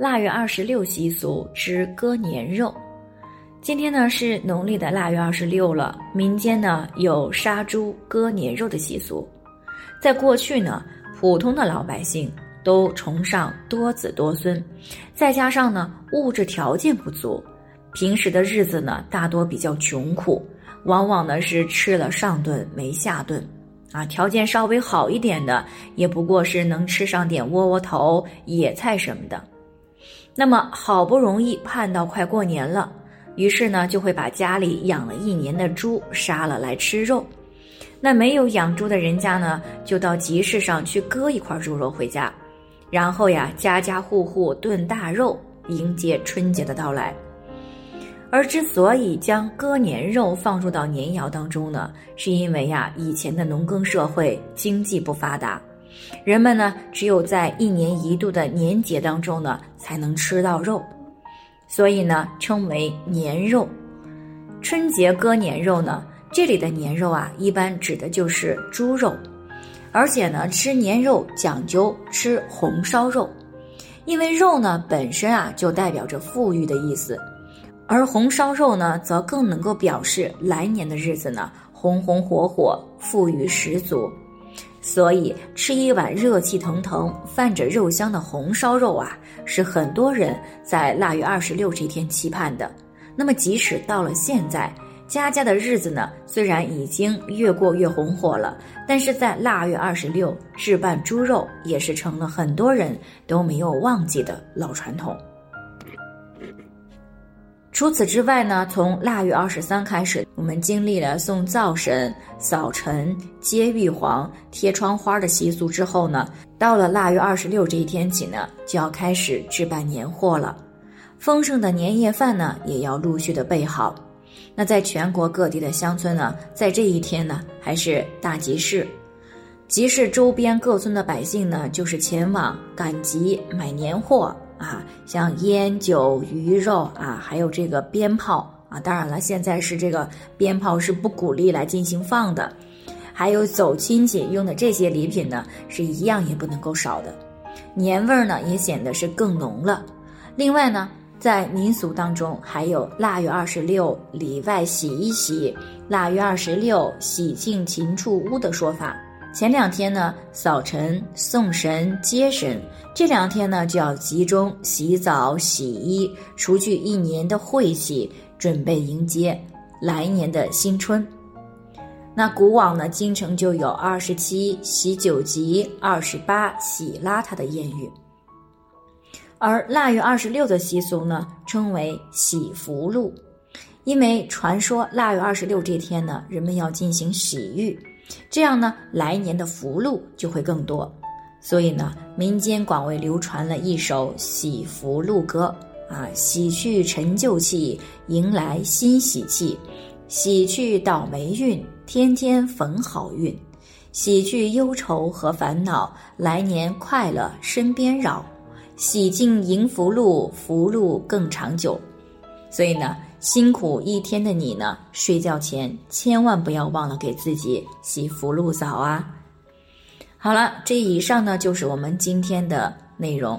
腊月二十六习俗之割年肉，今天呢是农历的腊月二十六了。民间呢有杀猪割年肉的习俗。在过去呢，普通的老百姓都崇尚多子多孙，再加上呢物质条件不足，平时的日子呢大多比较穷苦，往往呢是吃了上顿没下顿，啊，条件稍微好一点的，也不过是能吃上点窝窝头、野菜什么的。那么好不容易盼到快过年了，于是呢就会把家里养了一年的猪杀了来吃肉。那没有养猪的人家呢，就到集市上去割一块猪肉回家，然后呀家家户户炖大肉，迎接春节的到来。而之所以将割年肉放入到年窑当中呢，是因为呀以前的农耕社会经济不发达。人们呢，只有在一年一度的年节当中呢，才能吃到肉，所以呢，称为年肉。春节割年肉呢，这里的年肉啊，一般指的就是猪肉，而且呢，吃年肉讲究吃红烧肉，因为肉呢本身啊就代表着富裕的意思，而红烧肉呢，则更能够表示来年的日子呢，红红火火，富裕十足。所以，吃一碗热气腾腾、泛着肉香的红烧肉啊，是很多人在腊月二十六这天期盼的。那么，即使到了现在，家家的日子呢，虽然已经越过越红火了，但是在腊月二十六置办猪肉，也是成了很多人都没有忘记的老传统。除此之外呢，从腊月二十三开始，我们经历了送灶神、扫尘、接玉皇、贴窗花的习俗之后呢，到了腊月二十六这一天起呢，就要开始置办年货了。丰盛的年夜饭呢，也要陆续的备好。那在全国各地的乡村呢，在这一天呢，还是大集市，集市周边各村的百姓呢，就是前往赶集买年货。啊，像烟酒鱼肉啊，还有这个鞭炮啊，当然了，现在是这个鞭炮是不鼓励来进行放的，还有走亲戚用的这些礼品呢，是一样也不能够少的，年味儿呢也显得是更浓了。另外呢，在民俗当中还有腊月二十六里外洗一洗，腊月二十六洗净禽畜屋的说法。前两天呢，扫尘、送神、接神，这两天呢就要集中洗澡、洗衣，除去一年的晦气，准备迎接来年的新春。那古往呢，京城就有二十七洗九级、二十八洗邋遢的谚语。而腊月二十六的习俗呢，称为洗福禄，因为传说腊月二十六这天呢，人们要进行洗浴。这样呢，来年的福禄就会更多，所以呢，民间广为流传了一首喜福禄歌啊，洗去陈旧气，迎来新喜气，洗去倒霉运，天天逢好运，洗去忧愁和烦恼，来年快乐身边绕，洗净迎福禄，福禄更长久。所以呢。辛苦一天的你呢，睡觉前千万不要忘了给自己洗福禄澡啊！好了，这以上呢就是我们今天的内容。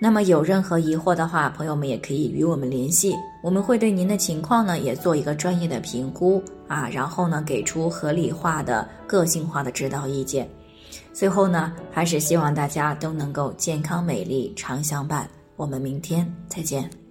那么有任何疑惑的话，朋友们也可以与我们联系，我们会对您的情况呢也做一个专业的评估啊，然后呢给出合理化的、个性化的指导意见。最后呢，还是希望大家都能够健康美丽常相伴。我们明天再见。